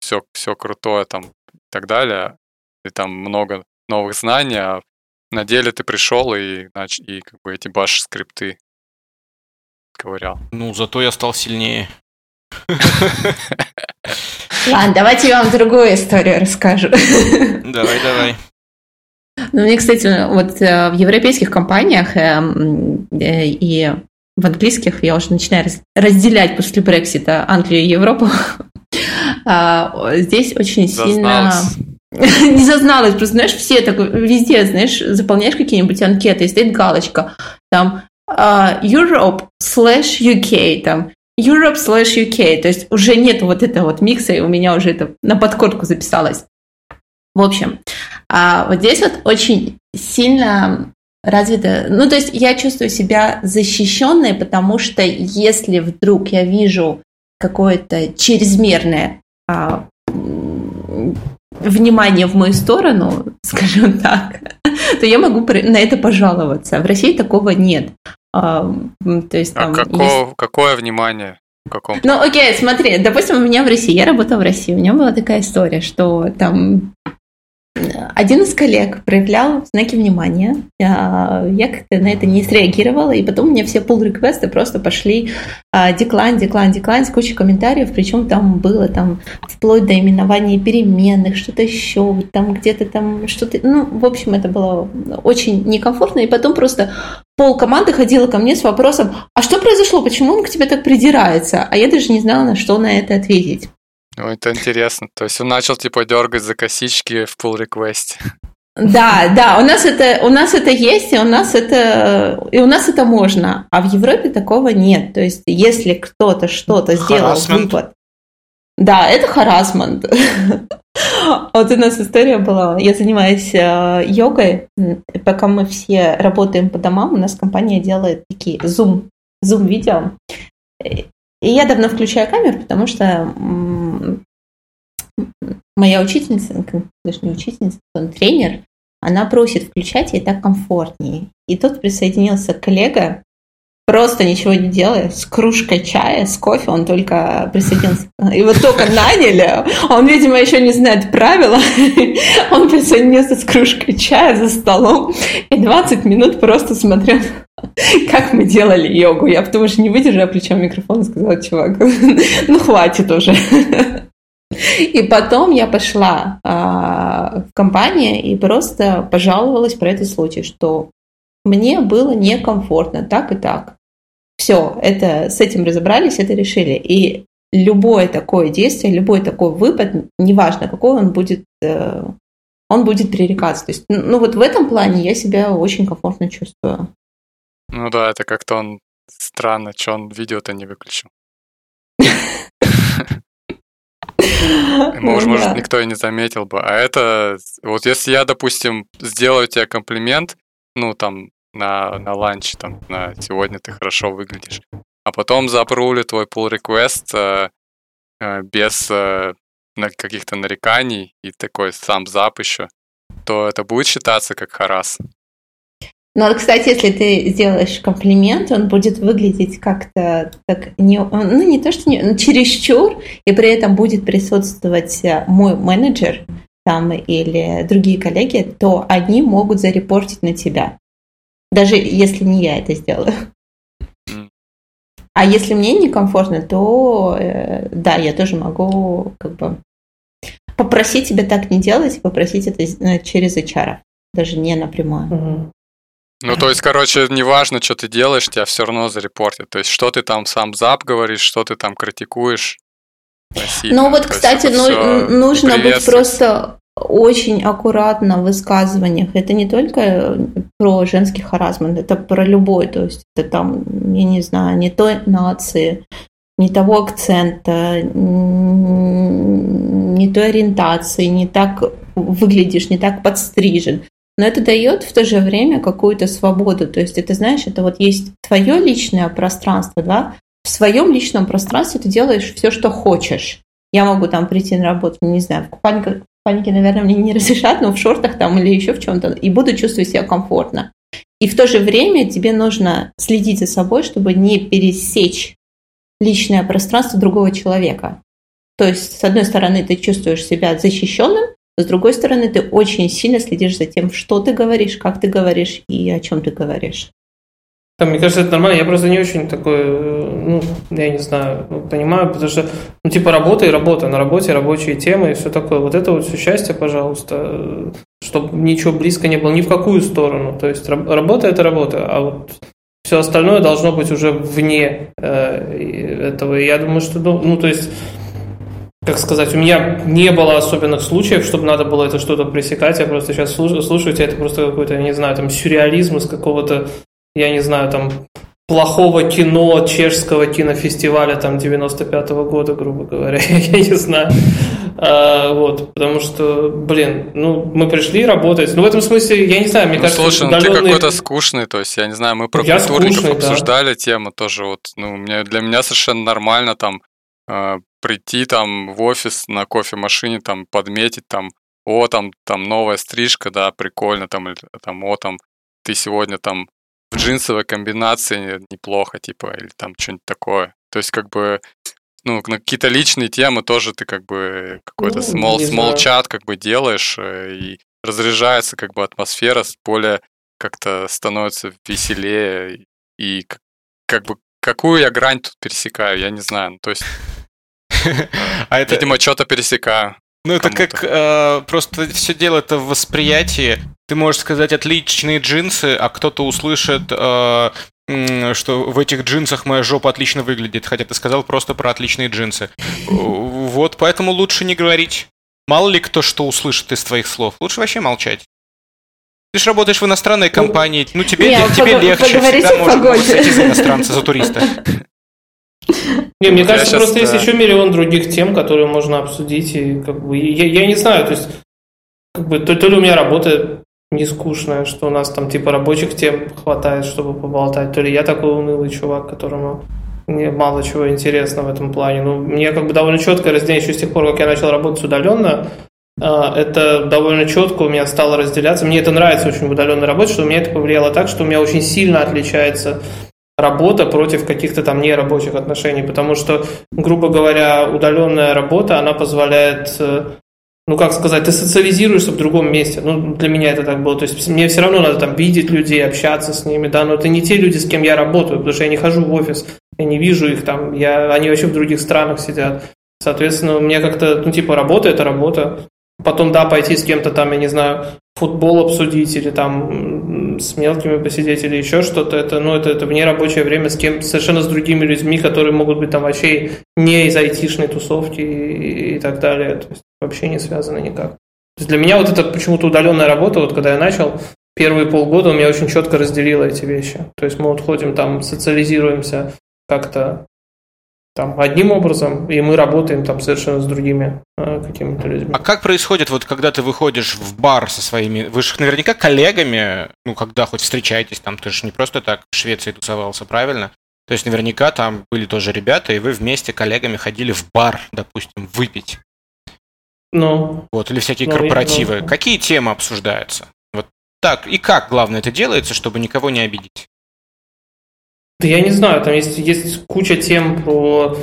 все, все крутое там и так далее, и там много новых знаний, а на деле ты пришел и, и как бы эти баш скрипты ковырял. Ну, зато я стал сильнее. Ладно, давайте я вам другую историю расскажу. Давай, давай. Ну, мне, кстати, вот э, в европейских компаниях эм, э, и в английских я уже начинаю разделять после Брексита Англию и Европу. А, здесь очень сильно... Не зазналась, просто, знаешь, все так везде, знаешь, заполняешь какие-нибудь анкеты, и стоит галочка, там uh, Europe slash UK, там Europe slash UK, то есть уже нет вот этого вот микса, и у меня уже это на подкорку записалось. В общем, а вот здесь вот очень сильно развито, ну то есть я чувствую себя защищенной, потому что если вдруг я вижу какое-то чрезмерное а, внимание в мою сторону, скажем так, то я могу на это пожаловаться. В России такого нет. А, то есть, а там, а какое, есть... какое внимание? Каком? Ну, окей, смотри, допустим, у меня в России, я работала в России, у меня была такая история, что там один из коллег проявлял знаки внимания. А, я как-то на это не среагировала, и потом у меня все pull реквесты просто пошли деклайн, деклайн, деклайн с кучей комментариев, причем там было там вплоть до именования переменных, что-то еще, там где-то там что-то... Ну, в общем, это было очень некомфортно, и потом просто пол команды ходила ко мне с вопросом, а что произошло, почему он к тебе так придирается? А я даже не знала, на что на это ответить. Ну, это интересно. То есть он начал типа дергать за косички в pull request. Да, да, у нас это у нас это есть, и у нас это и у нас это можно, а в Европе такого нет. То есть, если кто-то что-то сделал выпад, да, это харасмент. Вот у нас история была. Я занимаюсь э, йогой. Пока мы все работаем по домам, у нас компания делает такие зум, зум видео. И я давно включаю камеру, потому что моя учительница, даже не учительница, он тренер, она просит включать, ей так комфортнее. И тут присоединился коллега, просто ничего не делая, с кружкой чая, с кофе, он только присоединился. Его только наняли, он, видимо, еще не знает правила. Он присоединился с кружкой чая за столом и 20 минут просто смотрел, как мы делали йогу. Я потому что не выдержала плечом микрофон и сказала, чувак, ну хватит уже. И потом я пошла а, в компанию и просто пожаловалась про этот случай, что мне было некомфортно так и так. Все, это, с этим разобрались, это решили. И любое такое действие, любой такой выпад, неважно какой он будет, э, он будет пререкаться. То есть, ну вот в этом плане я себя очень комфортно чувствую. Ну да, это как-то он странно, что он видео-то не выключил. Может, может, никто и не заметил бы. А это, вот если я, допустим, сделаю тебе комплимент, ну, там, на, на ланч, там, на сегодня ты хорошо выглядишь, а потом запрулю твой pull request э, э, без э, каких-то нареканий и такой сам зап еще, то это будет считаться как харас. Но, кстати, если ты сделаешь комплимент, он будет выглядеть как-то так не, ну не то что не, чересчур, и при этом будет присутствовать э, мой менеджер там или другие коллеги, то они могут зарепортить на тебя, даже если не я это сделаю. А если мне некомфортно, то э, да, я тоже могу как бы попросить тебя так не делать, попросить это э, через HR, даже не напрямую. Угу. Ну, то есть, короче, неважно, что ты делаешь, тебя все равно зарепортят. То есть, что ты там сам зап говоришь, что ты там критикуешь. Ну, вот, кстати, ну, нужно быть просто очень аккуратно в высказываниях. Это не только про женский харасмент, это про любой. То есть, это там, я не знаю, не той нации, не того акцента, не той ориентации, не так выглядишь, не так подстрижен. Но это дает в то же время какую-то свободу. То есть это, знаешь, это вот есть твое личное пространство, да, в своем личном пространстве ты делаешь все, что хочешь. Я могу там прийти на работу, не знаю, в купальниках, в купальнике, наверное, мне не разрешат, но в шортах там или еще в чем-то, и буду чувствовать себя комфортно. И в то же время тебе нужно следить за собой, чтобы не пересечь личное пространство другого человека. То есть, с одной стороны, ты чувствуешь себя защищенным, с другой стороны, ты очень сильно следишь за тем, что ты говоришь, как ты говоришь и о чем ты говоришь. Да, мне кажется, это нормально. Я просто не очень такой, э, ну, я не знаю, ну, понимаю, потому что, ну, типа, работа и работа, на работе рабочие темы и все такое. Вот это вот все счастье, пожалуйста, чтобы ничего близко не было ни в какую сторону. То есть работа – это работа, а вот все остальное должно быть уже вне э, этого. И я думаю, что, ну, ну, то есть как сказать, у меня не было особенных случаев, чтобы надо было это что-то пресекать. Я просто сейчас слушаю, слушаю тебя, это просто какой-то, я не знаю, там сюрреализм из какого-то я не знаю, там, плохого кино чешского кинофестиваля там 95-го года, грубо говоря, я не знаю. А, вот, потому что, блин, ну, мы пришли работать. Ну, в этом смысле, я не знаю, мне ну, кажется, слушай, удаленные... ну ты какой-то скучный, то есть, я не знаю, мы про я культурников скучный, обсуждали да. тему тоже, вот, ну, мне, для меня совершенно нормально там прийти там в офис на кофемашине, там, подметить там, о, там, там новая стрижка, да, прикольно, там, или там, о, там, ты сегодня там в джинсовой комбинации неплохо, типа, или там что-нибудь такое. То есть, как бы, ну, на какие-то личные темы тоже ты как бы какой-то ну, small, small чат как бы делаешь, э, и разряжается как бы атмосфера, более как-то становится веселее, и как бы какую я грань тут пересекаю, я не знаю. Ну, то есть, а это... видимо, что-то пересекаю. Ну, это как э, просто все дело это в восприятии. Ты можешь сказать отличные джинсы, а кто-то услышит, э, что в этих джинсах моя жопа отлично выглядит, хотя ты сказал просто про отличные джинсы. Вот, поэтому лучше не говорить. Мало ли кто что услышит из твоих слов. Лучше вообще молчать. Ты же работаешь в иностранной ну, компании, ну тебе, Нет, тебе легче, всегда можно сойти за иностранца, за туриста. Не, мне кажется, просто есть еще миллион других тем, которые можно обсудить. И как бы я, я не знаю, то есть как бы то, то ли у меня работа не скучная, что у нас там типа рабочих тем хватает, чтобы поболтать, то ли я такой унылый чувак, которому мне мало чего интересно в этом плане. Ну, мне как бы довольно четко разделение еще с тех пор, как я начал работать удаленно, а, это довольно четко у меня стало разделяться. Мне это нравится очень в удаленной работе, что у меня это повлияло так, что у меня очень сильно отличается работа против каких-то там нерабочих отношений, потому что, грубо говоря, удаленная работа, она позволяет э, ну, как сказать, ты социализируешься в другом месте. Ну, для меня это так было. То есть мне все равно надо там видеть людей, общаться с ними, да, но это не те люди, с кем я работаю, потому что я не хожу в офис, я не вижу их там, я, они вообще в других странах сидят. Соответственно, меня как-то, ну, типа, работа – это работа. Потом, да, пойти с кем-то там, я не знаю, футбол обсудить или там с мелкими посидеть или еще что-то, это, ну, это, это вне рабочее время с кем совершенно с другими людьми, которые могут быть там вообще не из айтишной тусовки и, и так далее. То есть вообще не связано никак. То есть для меня вот это почему-то удаленная работа, вот когда я начал, первые полгода у меня очень четко разделило эти вещи. То есть мы вот ходим там, социализируемся как-то там одним образом, и мы работаем там совершенно с другими э, какими-то людьми. А как происходит, вот когда ты выходишь в бар со своими, вы же наверняка коллегами, ну, когда хоть встречаетесь, там ты же не просто так в Швеции тусовался, правильно? То есть наверняка там были тоже ребята, и вы вместе коллегами ходили в бар, допустим, выпить. Ну. Вот, или всякие ну, корпоративы. Ну, Какие темы обсуждаются? Вот так, и как, главное, это делается, чтобы никого не обидеть? Да я не знаю, там есть, есть куча тем про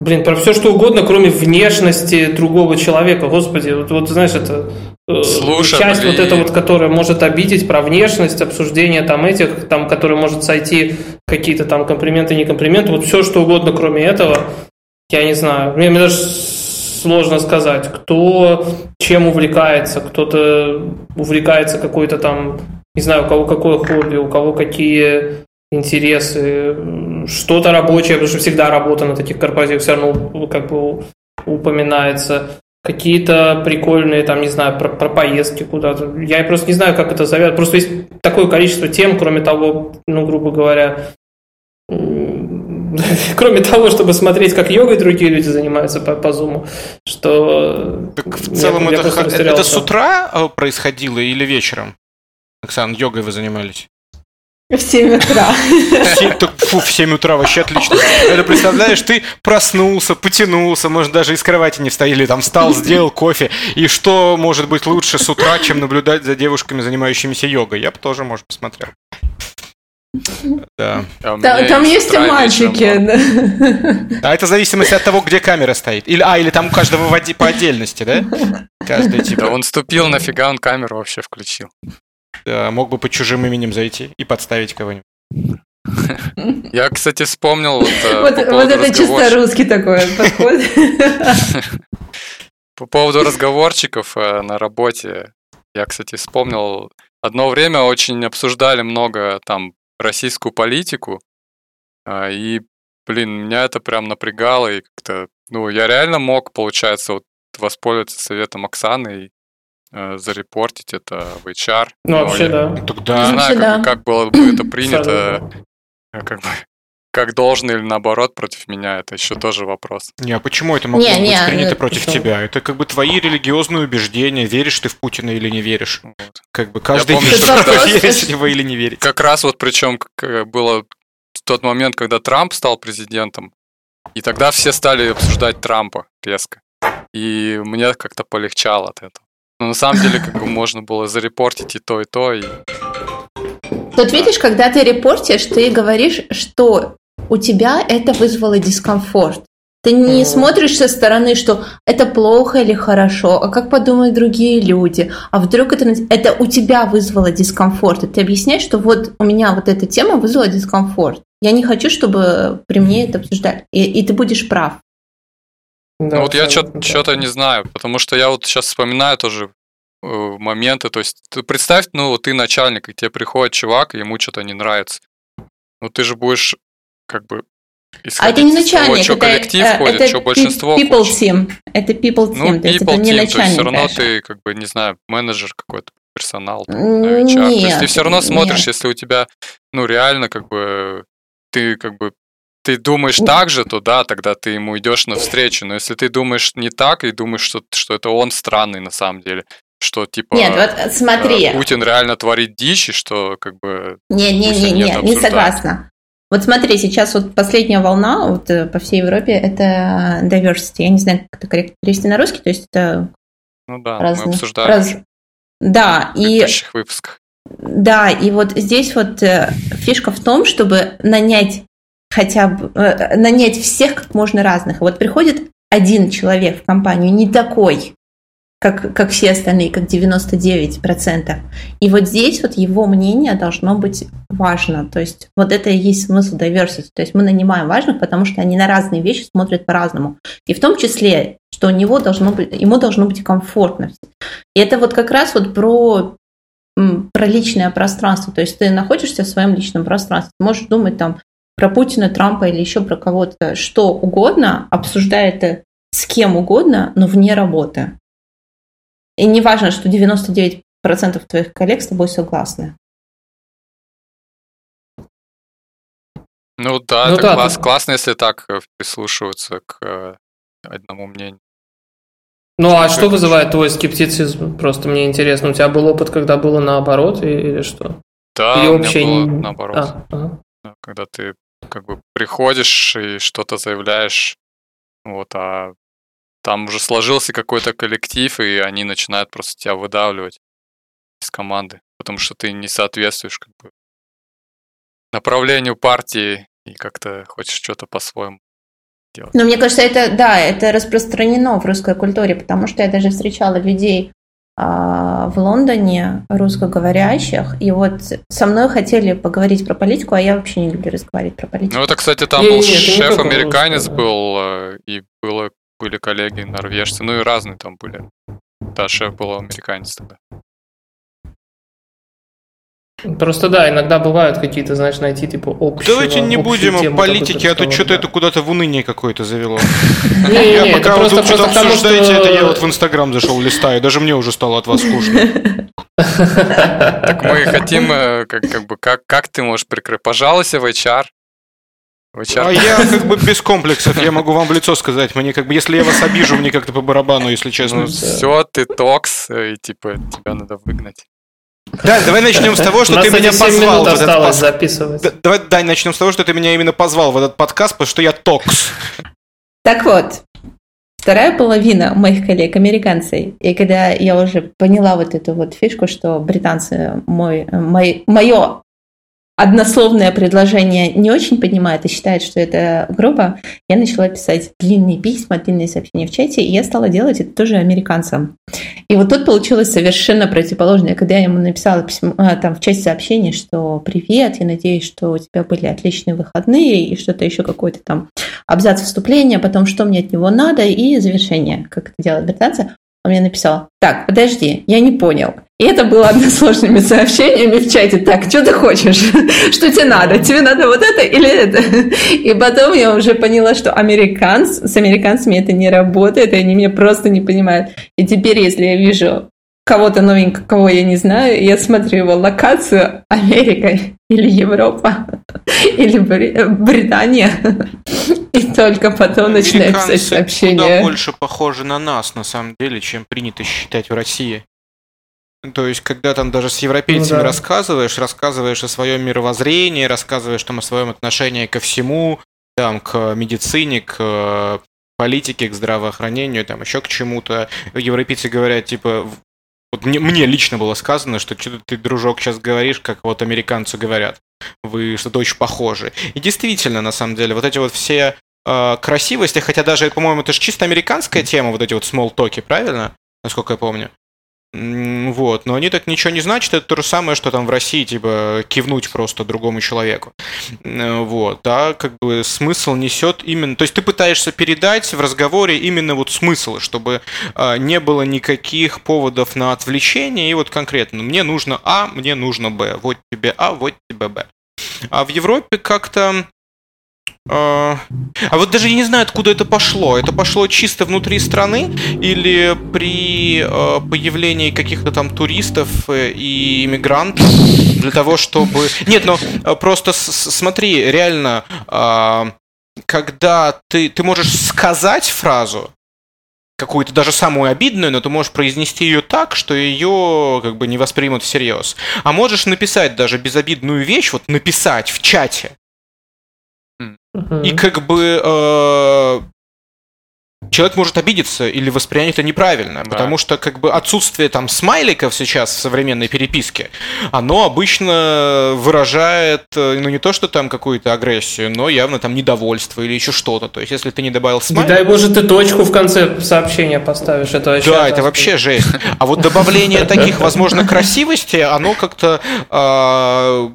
Блин, про все что угодно, кроме внешности другого человека. Господи, вот, вот знаешь, это э, Слушай, часть блин. вот эта вот, которая может обидеть про внешность, обсуждение там этих, там, который может сойти какие-то там комплименты, не комплименты, вот все что угодно, кроме этого, я не знаю. Мне, мне даже сложно сказать, кто чем увлекается, кто-то увлекается какой-то там, не знаю, у кого какое хобби, у кого какие интересы, что-то рабочее, потому что всегда работа на таких корпоративах все равно как бы упоминается. Какие-то прикольные, там, не знаю, про, про поездки куда-то. Я просто не знаю, как это зовет. Просто есть такое количество тем, кроме того, ну, грубо говоря, кроме того, чтобы смотреть, как йогой другие люди занимаются по, по зуму, что... Так в целом я, это, я это с утра э, происходило или вечером? Оксан, йогой вы занимались? В 7 утра. фу, в 7 утра вообще отлично. Это представляешь, ты проснулся, потянулся, может, даже из кровати не встал, или там встал, сделал кофе. И что может быть лучше с утра, чем наблюдать за девушками, занимающимися йогой? Я бы тоже, может, посмотрел. Да. А там, там есть и мальчики. Да. А это в зависимости от того, где камера стоит. Или, а, или там у каждого по отдельности, да? Каждый типа. Да он ступил, нафига он камеру вообще включил. Да, мог бы под чужим именем зайти и подставить кого-нибудь. Я, кстати, вспомнил вот, э, вот, по вот это чисто русский такой подход. По поводу разговорчиков э, на работе, я, кстати, вспомнил, одно время очень обсуждали много там российскую политику, и, блин, меня это прям напрягало, и как-то, ну, я реально мог, получается, вот воспользоваться советом Оксаны и э, зарепортить это в HR. Ну, вообще, да. Тогда не знаю, как, да. как было бы это принято, э, как бы, как должно или наоборот против меня, это еще тоже вопрос. Не, а почему это могло не, быть не, принято не, против почему? тебя? Это как бы твои религиозные убеждения, веришь ты в Путина или не веришь. Вот. Как бы каждый помню, что верить в него или не верить. Как раз вот причем как было в тот момент, когда Трамп стал президентом, и тогда все стали обсуждать Трампа резко. И мне как-то полегчало от этого. Но на самом деле, как бы можно было зарепортить и то, и то, и Тут видишь, когда ты репортишь, ты говоришь, что у тебя это вызвало дискомфорт. Ты не mm. смотришь со стороны, что это плохо или хорошо, а как подумают другие люди, а вдруг это, это у тебя вызвало дискомфорт. И ты объясняешь, что вот у меня вот эта тема вызвала дискомфорт. Я не хочу, чтобы при мне это обсуждали. И, и ты будешь прав. Да, ну, вот я что-то не знаю, потому что я вот сейчас вспоминаю тоже э, моменты, то есть представь, ну, вот ты начальник, и тебе приходит чувак, и ему что-то не нравится. Ну, ты же будешь как бы а это не начальник, того, что это, коллектив это, ходит, это что большинство people хочет. team. Это people team, ну, то есть это не team, начальник. То есть все равно даже. ты, как бы, не знаю, менеджер какой-то, персонал, там, HR. Нет, то есть ты все равно смотришь, нет. если у тебя, ну, реально, как бы, ты, как бы, ты думаешь так же, то да, тогда ты ему идешь навстречу. Но если ты думаешь не так и думаешь, что, что это он странный на самом деле, что типа Нет, вот смотри. Путин реально творит дичь, и что как бы... Не-не-не, не согласна. Вот смотри, сейчас вот последняя волна вот э, по всей Европе это diversity. Я не знаю, как это корректно перевести на русский, то есть это ну да, разные, мы обсуждали. Раз... Да, в и выпусках. Да, и вот здесь вот э, фишка в том, чтобы нанять хотя бы э, нанять всех как можно разных. Вот приходит один человек в компанию, не такой, как, как все остальные, как 99%. И вот здесь вот его мнение должно быть важно. То есть вот это и есть смысл diversity. То есть мы нанимаем важных, потому что они на разные вещи смотрят по-разному. И в том числе, что у него должно быть, ему должно быть комфортно. И это вот как раз вот про про личное пространство. То есть ты находишься в своем личном пространстве, можешь думать там про Путина, Трампа или еще про кого-то, что угодно, обсуждая это с кем угодно, но вне работы. И не важно, что 99% твоих коллег с тобой согласны. Ну да, ну, это да, класс, классно, если так э, прислушиваться к э, одному мнению. Ну а что вызывает твой скептицизм? Просто мне интересно, у тебя был опыт, когда было наоборот или что? Да, или у вообще было наоборот. А, ага. Когда ты как бы приходишь и что-то заявляешь, вот, а там уже сложился какой-то коллектив, и они начинают просто тебя выдавливать из команды, потому что ты не соответствуешь как бы направлению партии и как-то хочешь что-то по-своему делать. Но мне кажется, это, да, это распространено в русской культуре, потому что я даже встречала людей в Лондоне русскоговорящих, и вот со мной хотели поговорить про политику, а я вообще не люблю разговаривать про политику. Ну, это, кстати, там был шеф-американец был, э, и было были коллеги норвежцы, ну и разные там были. Да, шеф был американец тогда. Просто да, иногда бывают какие-то, знаешь, найти типа общего, Давайте не будем о политике, а то что-то это куда-то в уныние какое-то завело. Не, пока вы тут что-то обсуждаете, это я вот в Инстаграм зашел, листаю, даже мне уже стало от вас скучно. Так мы хотим, э, как, как бы, как, как ты можешь прикрыть? Пожалуйста, в HR, А я как бы без комплексов, я могу вам в лицо сказать. Мне как бы, если я вас обижу, мне как-то по барабану, если честно. Ну, все, ты токс, и типа тебя надо выгнать. Да, давай начнем с того, что ты меня позвал в этот подкаст. записывать. Давай, Дань, начнем с того, что ты меня именно позвал в этот подкаст, потому что я токс. Так вот, вторая половина моих коллег американцы. И когда я уже поняла вот эту вот фишку, что британцы мой, мой, мое однословное предложение не очень понимает и считает, что это грубо, я начала писать длинные письма, длинные сообщения в чате, и я стала делать это тоже американцам. И вот тут получилось совершенно противоположное. Когда я ему написала письмо, а, там в части сообщений, что «Привет, я надеюсь, что у тебя были отличные выходные» и что-то еще какой-то там абзац вступления, потом что мне от него надо и завершение, как это делают британцы, он мне написал, так, подожди, я не понял. И это было односложными сообщениями в чате. Так, что ты хочешь? Что тебе надо? Тебе надо вот это или это? И потом я уже поняла, что американц, с американцами это не работает, и они меня просто не понимают. И теперь, если я вижу кого-то новенького, кого я не знаю, я смотрю его локацию Америка или Европа или Британия, и только потом начинаю писать сообщения. куда больше похожи на нас, на самом деле, чем принято считать в России. То есть, когда там даже с европейцами ну, да. рассказываешь, рассказываешь о своем мировоззрении, рассказываешь там о своем отношении ко всему, там, к медицине, к политике, к здравоохранению, там, еще к чему-то. Европейцы говорят, типа, вот мне, мне лично было сказано, что что ты, дружок, сейчас говоришь, как вот американцы говорят. Вы что-то очень похожи. И действительно, на самом деле, вот эти вот все э, красивости, хотя даже, по-моему, это же чисто американская тема, вот эти вот small talk, правильно? Насколько я помню. Вот, но они так ничего не значат, это то же самое, что там в России, типа, кивнуть просто другому человеку. Вот, да, как бы смысл несет именно, то есть ты пытаешься передать в разговоре именно вот смысл, чтобы а, не было никаких поводов на отвлечение, и вот конкретно, мне нужно А, мне нужно Б, вот тебе А, вот тебе Б. А в Европе как-то а, а вот даже я не знаю, откуда это пошло. Это пошло чисто внутри страны или при э, появлении каких-то там туристов э, и иммигрантов для того, чтобы... Нет, ну просто смотри, реально, э, когда ты, ты можешь сказать фразу, какую-то даже самую обидную, но ты можешь произнести ее так, что ее как бы не воспримут всерьез. А можешь написать даже безобидную вещь, вот написать в чате, и как бы э, человек может обидеться или воспринять это неправильно, да. потому что как бы отсутствие там смайликов сейчас в современной переписке, оно обычно выражает, э, ну не то, что там какую-то агрессию, но явно там недовольство или еще что-то. То есть если ты не добавил смайлик... Не дай боже ты точку в конце сообщения поставишь, это вообще... Да, это вообще жесть. А вот добавление таких, возможно, красивости, оно как-то а,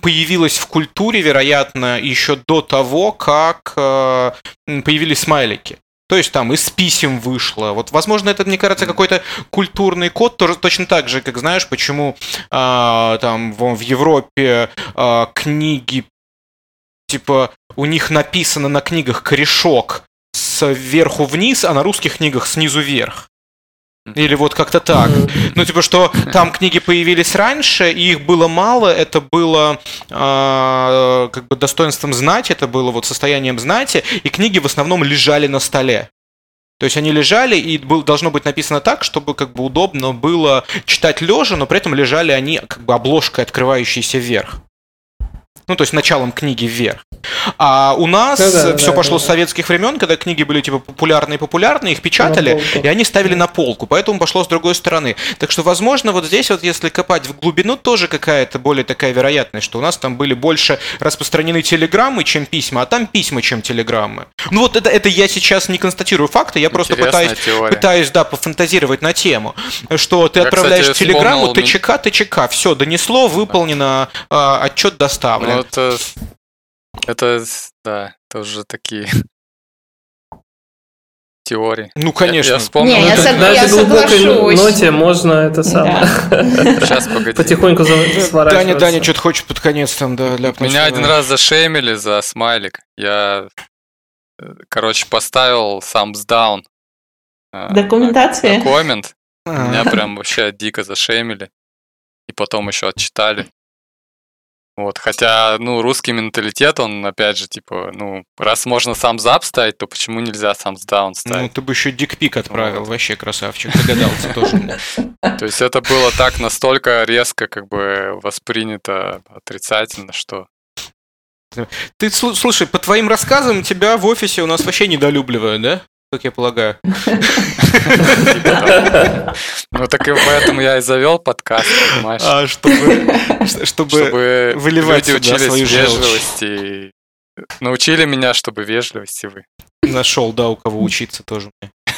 появилась в культуре, вероятно, еще до того, как э, появились смайлики. То есть там из писем вышло. Вот, возможно, это, мне кажется, какой-то культурный код, тоже точно так же, как знаешь, почему э, там в, Европе э, книги, типа, у них написано на книгах корешок сверху вниз, а на русских книгах снизу вверх. Или вот как-то так. Ну, типа, что там книги появились раньше, и их было мало, это было э, как бы достоинством знать, это было вот состоянием знати, и книги в основном лежали на столе. То есть они лежали, и был, должно быть написано так, чтобы как бы удобно было читать лежа, но при этом лежали они как бы обложкой, открывающейся вверх ну, то есть началом книги вверх. А у нас да, да, все да, пошло да, с советских времен, когда книги были типа популярные популярные, их печатали, и они ставили на полку, поэтому пошло с другой стороны. Так что, возможно, вот здесь вот, если копать в глубину, тоже какая-то более такая вероятность, что у нас там были больше распространены телеграммы, чем письма, а там письма, чем телеграммы. Ну вот это, это я сейчас не констатирую факты, я просто пытаюсь, пытаюсь, да, пофантазировать на тему, что ты я, отправляешь кстати, телеграмму, вспомнил... ТЧК, ТЧК, все, донесло, выполнено, а, отчет доставлен. Ну, это, это, да, тоже такие теории. Ну, конечно. Я, я вспомнил. Не, я, сог... На этой глубокой ноте можно это самое. Сейчас, погоди. Потихоньку сворачиваться. Даня, Даня что-то хочет под конец там, да, для Меня один раз зашемили за смайлик. Я, э, короче, поставил thumbs down. Э, Документация? Коммент. Меня прям вообще дико зашемили. И потом еще отчитали. Вот, хотя, ну, русский менталитет, он, опять же, типа, ну, раз можно сам зап ставить, то почему нельзя сам даун ну, ставить? Ну, ты бы еще дикпик отправил, вот. вообще красавчик, догадался тоже. То есть это было так настолько резко, как бы, воспринято отрицательно, что... Ты, слушай, по твоим рассказам тебя в офисе у нас вообще недолюбливают, да? Как я полагаю. Ну так и поэтому я и завел подкаст, понимаешь? А, чтобы, чтобы выливать люди учились вежливости. Научили меня, чтобы вежливости вы. Нашел, да, у кого учиться тоже.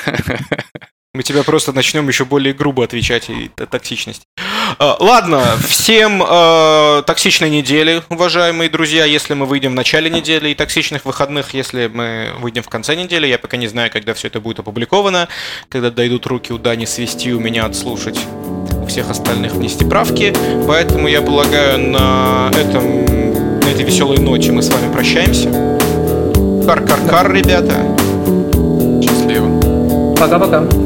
Мы тебя просто начнем еще более грубо отвечать и токсичность. А, ладно, всем э, токсичной недели, уважаемые друзья, если мы выйдем в начале недели, и токсичных выходных, если мы выйдем в конце недели. Я пока не знаю, когда все это будет опубликовано, когда дойдут руки у Дани свести, у меня отслушать, у всех остальных внести правки. Поэтому я полагаю, на, этом, на этой веселой ноте мы с вами прощаемся. Кар-кар-кар, ребята. Счастливо. Пока-пока.